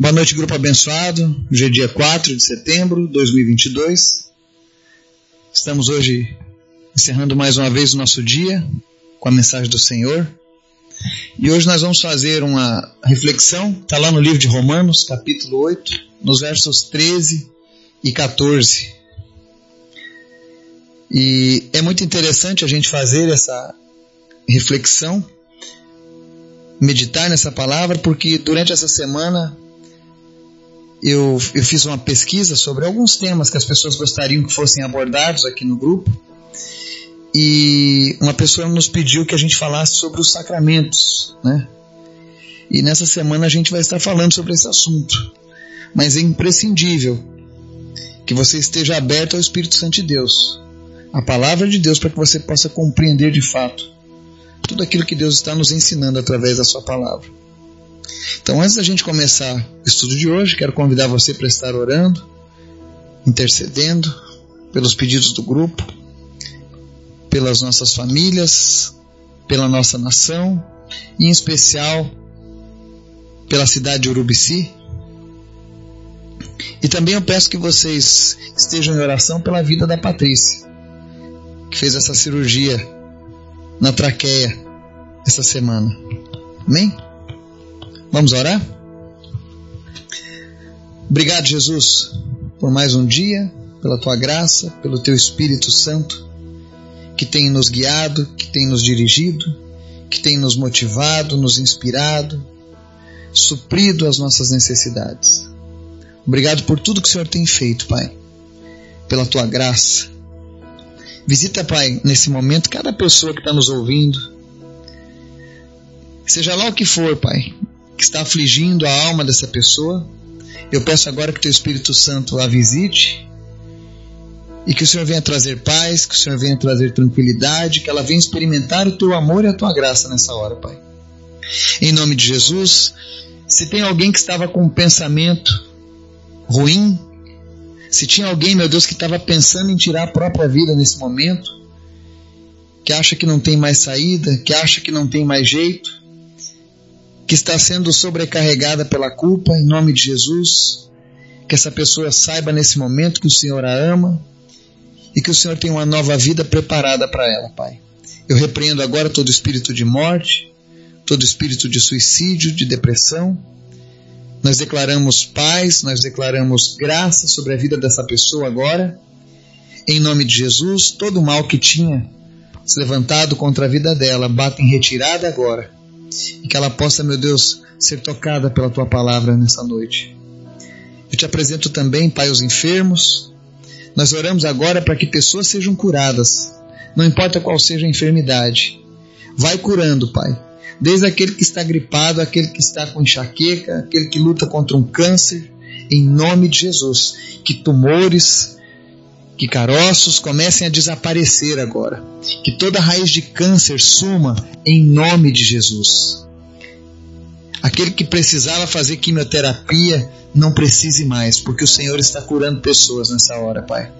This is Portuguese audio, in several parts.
Boa noite, grupo abençoado. Hoje é dia 4 de setembro de 2022. Estamos hoje encerrando mais uma vez o nosso dia com a mensagem do Senhor. E hoje nós vamos fazer uma reflexão, está lá no livro de Romanos, capítulo 8, nos versos 13 e 14. E é muito interessante a gente fazer essa reflexão, meditar nessa palavra, porque durante essa semana eu, eu fiz uma pesquisa sobre alguns temas que as pessoas gostariam que fossem abordados aqui no grupo. E uma pessoa nos pediu que a gente falasse sobre os sacramentos, né? E nessa semana a gente vai estar falando sobre esse assunto. Mas é imprescindível que você esteja aberto ao Espírito Santo de Deus, a palavra de Deus, para que você possa compreender de fato tudo aquilo que Deus está nos ensinando através da Sua palavra. Então, antes da gente começar o estudo de hoje, quero convidar você para estar orando, intercedendo pelos pedidos do grupo, pelas nossas famílias, pela nossa nação e, em especial, pela cidade de Urubici. E também eu peço que vocês estejam em oração pela vida da Patrícia, que fez essa cirurgia na traqueia essa semana. Amém? Vamos orar? Obrigado, Jesus, por mais um dia, pela tua graça, pelo teu Espírito Santo, que tem nos guiado, que tem nos dirigido, que tem nos motivado, nos inspirado, suprido as nossas necessidades. Obrigado por tudo que o Senhor tem feito, Pai, pela tua graça. Visita, Pai, nesse momento, cada pessoa que está nos ouvindo, seja lá o que for, Pai, que está afligindo a alma dessa pessoa. Eu peço agora que teu Espírito Santo a visite e que o Senhor venha trazer paz, que o Senhor venha trazer tranquilidade, que ela venha experimentar o teu amor e a tua graça nessa hora, Pai. Em nome de Jesus, se tem alguém que estava com um pensamento ruim, se tinha alguém, meu Deus, que estava pensando em tirar a própria vida nesse momento, que acha que não tem mais saída, que acha que não tem mais jeito, que está sendo sobrecarregada pela culpa, em nome de Jesus. Que essa pessoa saiba nesse momento que o Senhor a ama e que o Senhor tem uma nova vida preparada para ela, Pai. Eu repreendo agora todo espírito de morte, todo espírito de suicídio, de depressão. Nós declaramos paz, nós declaramos graça sobre a vida dessa pessoa agora. Em nome de Jesus, todo mal que tinha se levantado contra a vida dela, bata em retirada agora e que ela possa, meu Deus, ser tocada pela tua palavra nessa noite. Eu te apresento também, Pai, os enfermos. Nós oramos agora para que pessoas sejam curadas, não importa qual seja a enfermidade. Vai curando, Pai. Desde aquele que está gripado, aquele que está com enxaqueca, aquele que luta contra um câncer, em nome de Jesus. Que tumores, que caroços comecem a desaparecer agora. Que toda raiz de câncer suma em nome de Jesus. Aquele que precisava fazer quimioterapia não precise mais, porque o Senhor está curando pessoas nessa hora, Pai.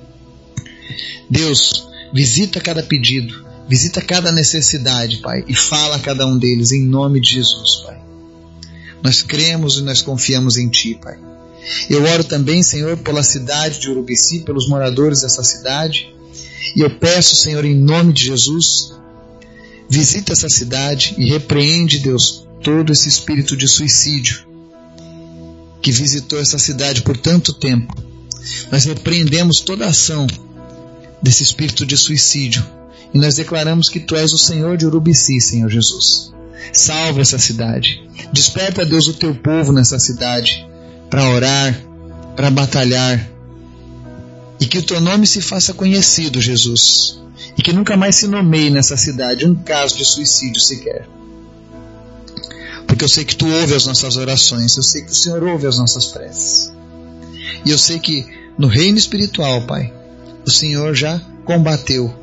Deus, visita cada pedido, visita cada necessidade, Pai, e fala a cada um deles em nome de Jesus, Pai. Nós cremos e nós confiamos em Ti, Pai. Eu oro também, Senhor, pela cidade de Urubici, pelos moradores dessa cidade. E eu peço, Senhor, em nome de Jesus, visita essa cidade e repreende, Deus, todo esse espírito de suicídio que visitou essa cidade por tanto tempo. Nós repreendemos toda ação desse espírito de suicídio e nós declaramos que Tu és o Senhor de Urubici, Senhor Jesus. Salva essa cidade. Desperta, Deus, o Teu povo nessa cidade para orar, para batalhar. E que o teu nome se faça conhecido, Jesus. E que nunca mais se nomeie nessa cidade um caso de suicídio sequer. Porque eu sei que tu ouve as nossas orações, eu sei que o Senhor ouve as nossas preces. E eu sei que no reino espiritual, Pai, o Senhor já combateu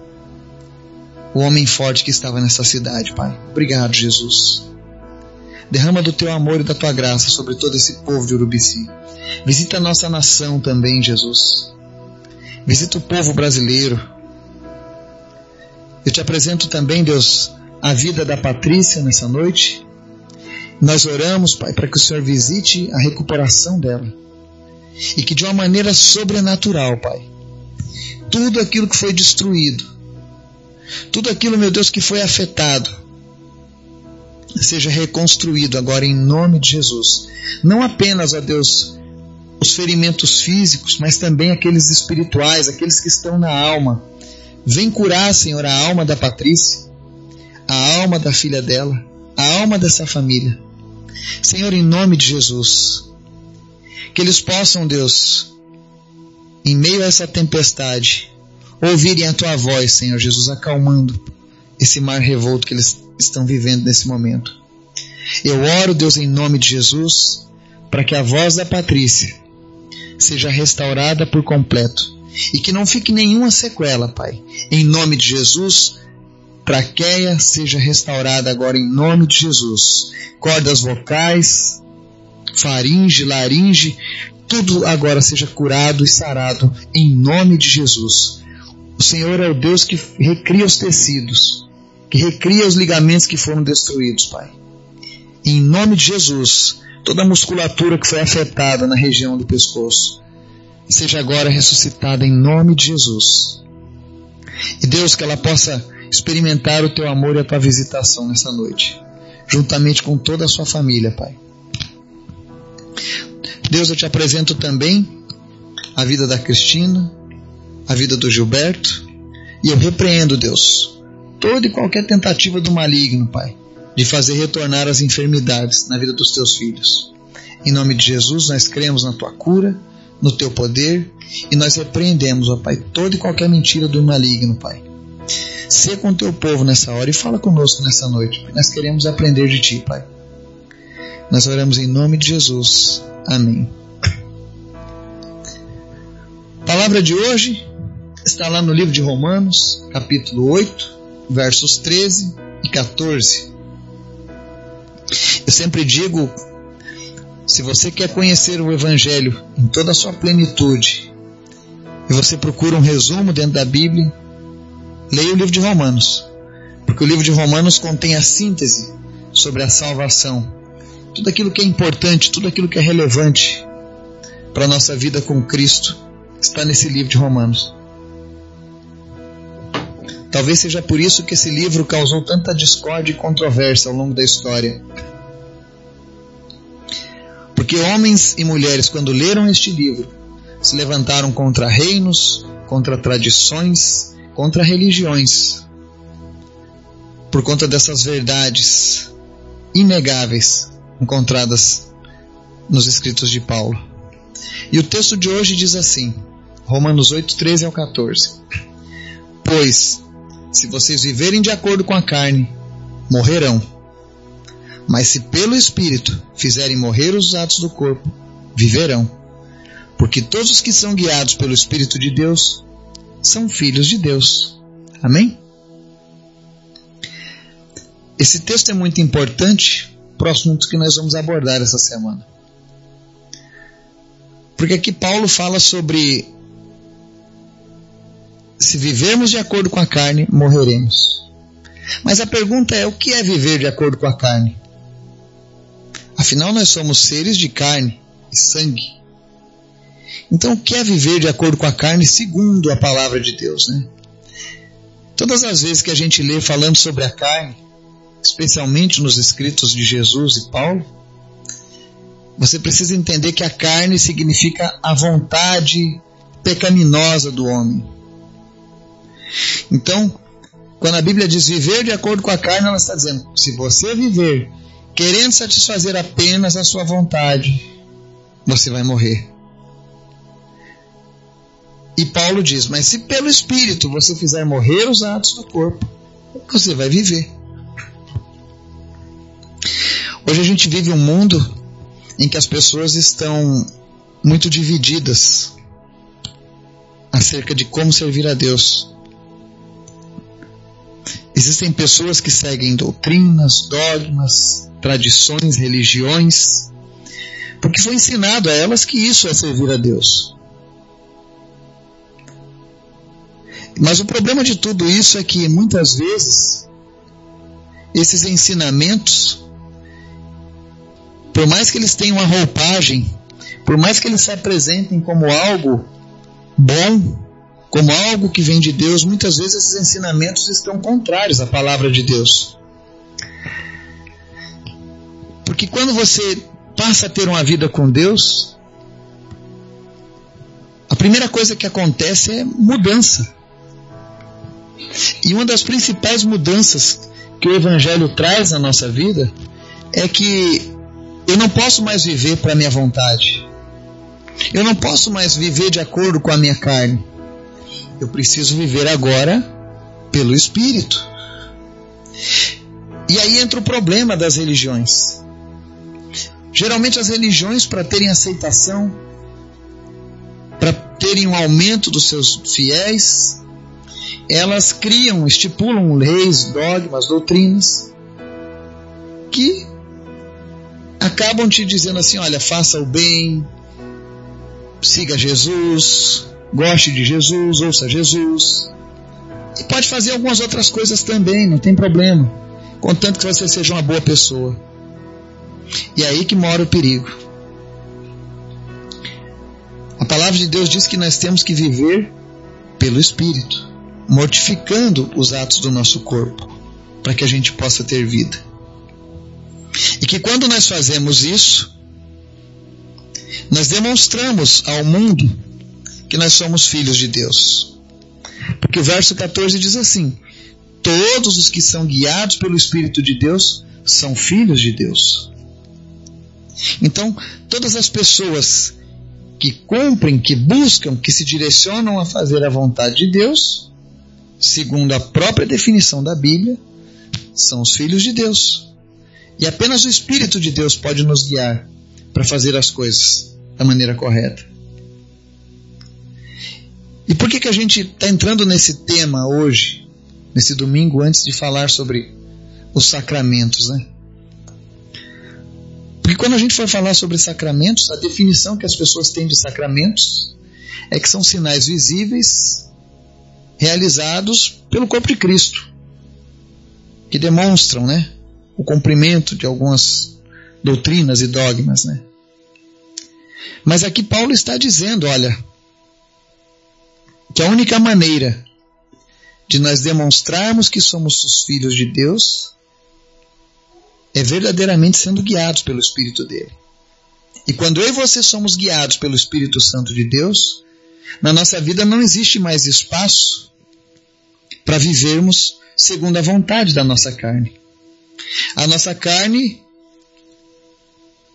o homem forte que estava nessa cidade, Pai. Obrigado, Jesus. Derrama do teu amor e da tua graça sobre todo esse povo de Urubici. Visita a nossa nação também, Jesus. Visita o povo brasileiro. Eu te apresento também, Deus, a vida da Patrícia nessa noite. Nós oramos, Pai, para que o Senhor visite a recuperação dela. E que de uma maneira sobrenatural, Pai, tudo aquilo que foi destruído, tudo aquilo, meu Deus, que foi afetado, seja reconstruído agora em nome de Jesus. Não apenas, ó Deus, os ferimentos físicos, mas também aqueles espirituais, aqueles que estão na alma. Vem curar, Senhor, a alma da Patrícia, a alma da filha dela, a alma dessa família. Senhor, em nome de Jesus, que eles possam, Deus, em meio a essa tempestade, ouvirem a tua voz, Senhor Jesus, acalmando esse mar revolto que eles estão vivendo nesse momento. Eu oro, Deus, em nome de Jesus, para que a voz da Patrícia seja restaurada por completo e que não fique nenhuma sequela, Pai. Em nome de Jesus, traqueia seja restaurada agora em nome de Jesus. Cordas vocais, faringe, laringe, tudo agora seja curado e sarado em nome de Jesus. O Senhor é o Deus que recria os tecidos, que recria os ligamentos que foram destruídos, Pai. Em nome de Jesus, toda a musculatura que foi afetada na região do pescoço, seja agora ressuscitada em nome de Jesus. E Deus, que ela possa experimentar o teu amor e a tua visitação nessa noite, juntamente com toda a sua família, Pai. Deus, eu te apresento também a vida da Cristina, a vida do Gilberto, e eu repreendo, Deus, toda e qualquer tentativa do maligno, Pai, de fazer retornar as enfermidades na vida dos teus filhos. Em nome de Jesus, nós cremos na tua cura, no teu poder, e nós repreendemos, ó Pai, toda e qualquer mentira do maligno, Pai. Sê com teu povo nessa hora e fala conosco nessa noite. Pai. Nós queremos aprender de ti, Pai. Nós oramos em nome de Jesus. Amém. palavra de hoje está lá no livro de Romanos, capítulo 8, versos 13 e 14. Eu sempre digo: se você quer conhecer o Evangelho em toda a sua plenitude, e você procura um resumo dentro da Bíblia, leia o livro de Romanos, porque o livro de Romanos contém a síntese sobre a salvação. Tudo aquilo que é importante, tudo aquilo que é relevante para a nossa vida com Cristo está nesse livro de Romanos. Talvez seja por isso que esse livro causou tanta discórdia e controvérsia ao longo da história. Porque homens e mulheres, quando leram este livro, se levantaram contra reinos, contra tradições, contra religiões, por conta dessas verdades inegáveis encontradas nos escritos de Paulo. E o texto de hoje diz assim, Romanos 8, 13 ao 14: Pois se vocês viverem de acordo com a carne, morrerão. Mas se pelo Espírito fizerem morrer os atos do corpo, viverão. Porque todos os que são guiados pelo Espírito de Deus são filhos de Deus. Amém? Esse texto é muito importante para o assunto que nós vamos abordar essa semana. Porque aqui Paulo fala sobre se vivermos de acordo com a carne, morreremos. Mas a pergunta é: o que é viver de acordo com a carne? Afinal, nós somos seres de carne e sangue. Então, o que é viver de acordo com a carne segundo a palavra de Deus? Né? Todas as vezes que a gente lê falando sobre a carne, especialmente nos escritos de Jesus e Paulo, você precisa entender que a carne significa a vontade pecaminosa do homem. Então, quando a Bíblia diz viver de acordo com a carne, ela está dizendo: se você viver querendo satisfazer apenas a sua vontade, você vai morrer. E Paulo diz: mas se pelo Espírito você fizer morrer os atos do corpo, você vai viver. Hoje a gente vive um mundo em que as pessoas estão muito divididas acerca de como servir a Deus. Existem pessoas que seguem doutrinas, dogmas, tradições, religiões, porque foi ensinado a elas que isso é servir a Deus. Mas o problema de tudo isso é que muitas vezes esses ensinamentos por mais que eles tenham uma roupagem, por mais que eles se apresentem como algo bom, como algo que vem de Deus, muitas vezes esses ensinamentos estão contrários à palavra de Deus. Porque quando você passa a ter uma vida com Deus, a primeira coisa que acontece é mudança. E uma das principais mudanças que o Evangelho traz na nossa vida é que eu não posso mais viver para a minha vontade. Eu não posso mais viver de acordo com a minha carne. Eu preciso viver agora pelo Espírito. E aí entra o problema das religiões. Geralmente as religiões, para terem aceitação, para terem um aumento dos seus fiéis, elas criam, estipulam leis, dogmas, doutrinas que acabam te dizendo assim: olha, faça o bem, siga Jesus, goste de Jesus, ouça Jesus. E pode fazer algumas outras coisas também, não tem problema. Contanto que você seja uma boa pessoa. E é aí que mora o perigo. A palavra de Deus diz que nós temos que viver pelo Espírito, mortificando os atos do nosso corpo, para que a gente possa ter vida. E que quando nós fazemos isso, nós demonstramos ao mundo que nós somos filhos de Deus. Porque o verso 14 diz assim: Todos os que são guiados pelo Espírito de Deus são filhos de Deus. Então, todas as pessoas que cumprem, que buscam, que se direcionam a fazer a vontade de Deus, segundo a própria definição da Bíblia, são os filhos de Deus. E apenas o Espírito de Deus pode nos guiar para fazer as coisas da maneira correta. E por que, que a gente está entrando nesse tema hoje, nesse domingo, antes de falar sobre os sacramentos, né? Porque quando a gente for falar sobre sacramentos, a definição que as pessoas têm de sacramentos é que são sinais visíveis realizados pelo corpo de Cristo, que demonstram, né, o cumprimento de algumas doutrinas e dogmas, né? Mas aqui Paulo está dizendo, olha, que a única maneira de nós demonstrarmos que somos os filhos de Deus é verdadeiramente sendo guiados pelo Espírito dele. E quando eu e você somos guiados pelo Espírito Santo de Deus, na nossa vida não existe mais espaço para vivermos segundo a vontade da nossa carne. A nossa carne,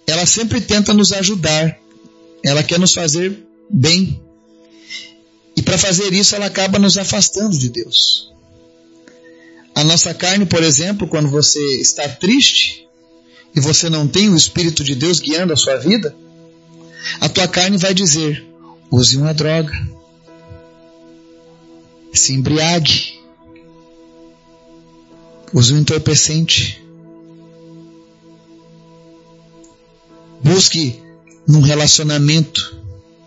ela sempre tenta nos ajudar, ela quer nos fazer bem. Para fazer isso, ela acaba nos afastando de Deus. A nossa carne, por exemplo, quando você está triste e você não tem o Espírito de Deus guiando a sua vida, a tua carne vai dizer: use uma droga, se embriague, use um entorpecente, busque num relacionamento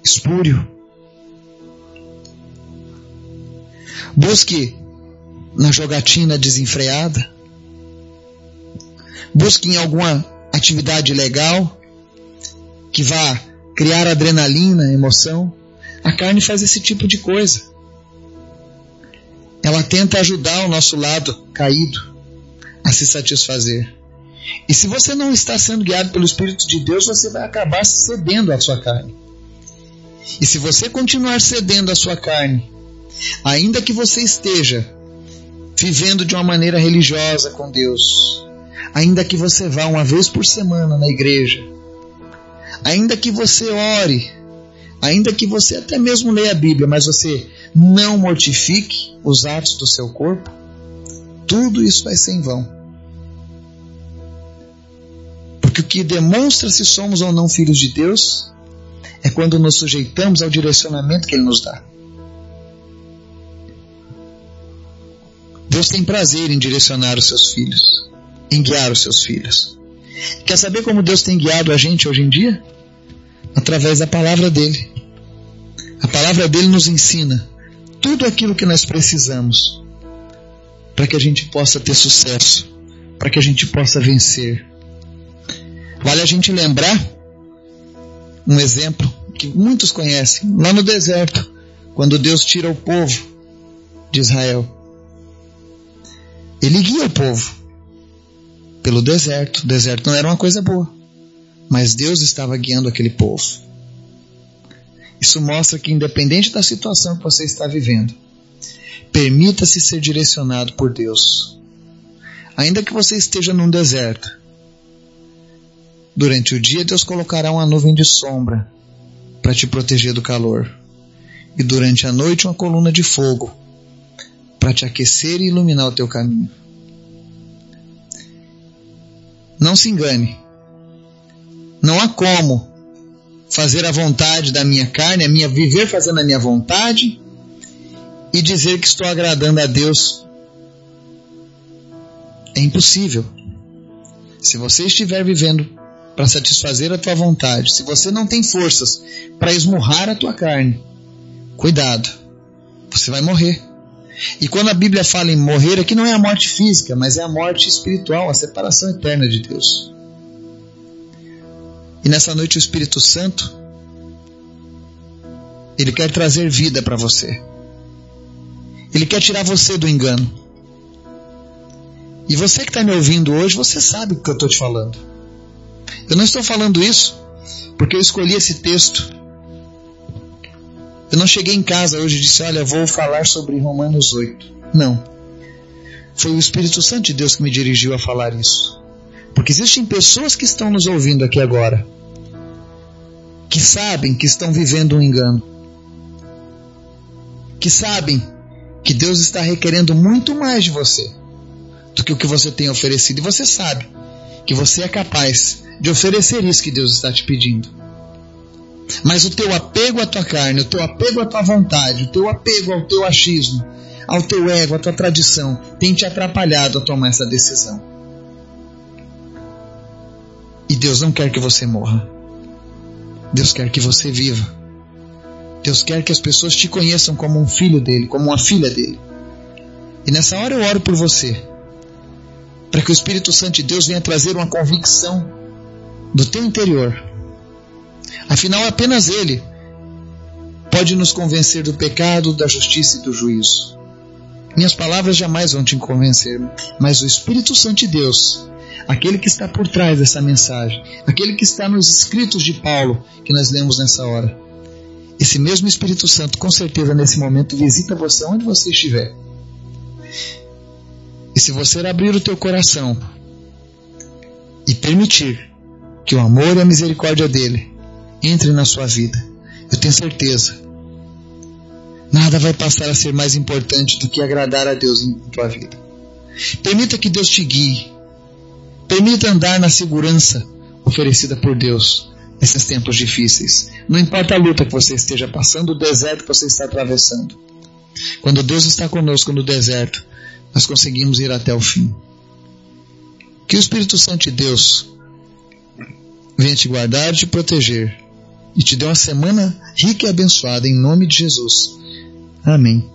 espúrio. Busque na jogatina desenfreada. Busque em alguma atividade legal que vá criar adrenalina, emoção. A carne faz esse tipo de coisa. Ela tenta ajudar o nosso lado caído a se satisfazer. E se você não está sendo guiado pelo Espírito de Deus, você vai acabar cedendo à sua carne. E se você continuar cedendo à sua carne, ainda que você esteja vivendo de uma maneira religiosa com Deus, ainda que você vá uma vez por semana na igreja, ainda que você ore, ainda que você até mesmo leia a Bíblia, mas você não mortifique os atos do seu corpo, tudo isso vai ser em vão. Porque o que demonstra se somos ou não filhos de Deus é quando nos sujeitamos ao direcionamento que Ele nos dá. Deus tem prazer em direcionar os seus filhos, em guiar os seus filhos. Quer saber como Deus tem guiado a gente hoje em dia? Através da palavra dele. A palavra dele nos ensina tudo aquilo que nós precisamos para que a gente possa ter sucesso, para que a gente possa vencer. Vale a gente lembrar um exemplo que muitos conhecem, lá no deserto, quando Deus tira o povo de Israel. Ele guia o povo pelo deserto. O deserto não era uma coisa boa, mas Deus estava guiando aquele povo. Isso mostra que, independente da situação que você está vivendo, permita-se ser direcionado por Deus. Ainda que você esteja num deserto, durante o dia Deus colocará uma nuvem de sombra para te proteger do calor, e durante a noite uma coluna de fogo para te aquecer e iluminar o teu caminho. Não se engane. Não há como fazer a vontade da minha carne, a minha viver fazendo a minha vontade e dizer que estou agradando a Deus. É impossível. Se você estiver vivendo para satisfazer a tua vontade, se você não tem forças para esmurrar a tua carne, cuidado, você vai morrer. E quando a Bíblia fala em morrer, aqui não é a morte física, mas é a morte espiritual, a separação eterna de Deus. E nessa noite o Espírito Santo, ele quer trazer vida para você. Ele quer tirar você do engano. E você que está me ouvindo hoje, você sabe o que eu estou te falando. Eu não estou falando isso porque eu escolhi esse texto eu não cheguei em casa hoje e disse, olha, vou falar sobre Romanos 8. Não. Foi o Espírito Santo de Deus que me dirigiu a falar isso. Porque existem pessoas que estão nos ouvindo aqui agora, que sabem que estão vivendo um engano, que sabem que Deus está requerendo muito mais de você do que o que você tem oferecido, e você sabe que você é capaz de oferecer isso que Deus está te pedindo. Mas o teu apego à tua carne, o teu apego à tua vontade, o teu apego ao teu achismo, ao teu ego, à tua tradição, tem te atrapalhado a tomar essa decisão. E Deus não quer que você morra. Deus quer que você viva. Deus quer que as pessoas te conheçam como um filho dele, como uma filha dele. E nessa hora eu oro por você, para que o Espírito Santo de Deus venha trazer uma convicção do teu interior Afinal, apenas Ele pode nos convencer do pecado, da justiça e do juízo. Minhas palavras jamais vão te convencer, mas o Espírito Santo de Deus, aquele que está por trás dessa mensagem, aquele que está nos escritos de Paulo que nós lemos nessa hora, esse mesmo Espírito Santo, com certeza, nesse momento, visita você onde você estiver. E se você abrir o teu coração e permitir que o amor e a misericórdia dele entre na sua vida. Eu tenho certeza. Nada vai passar a ser mais importante do que agradar a Deus em tua vida. Permita que Deus te guie. Permita andar na segurança oferecida por Deus nesses tempos difíceis. Não importa a luta que você esteja passando, o deserto que você está atravessando. Quando Deus está conosco no deserto, nós conseguimos ir até o fim. Que o Espírito Santo de Deus venha te guardar e te proteger e te dê uma semana rica e abençoada em nome de Jesus. Amém.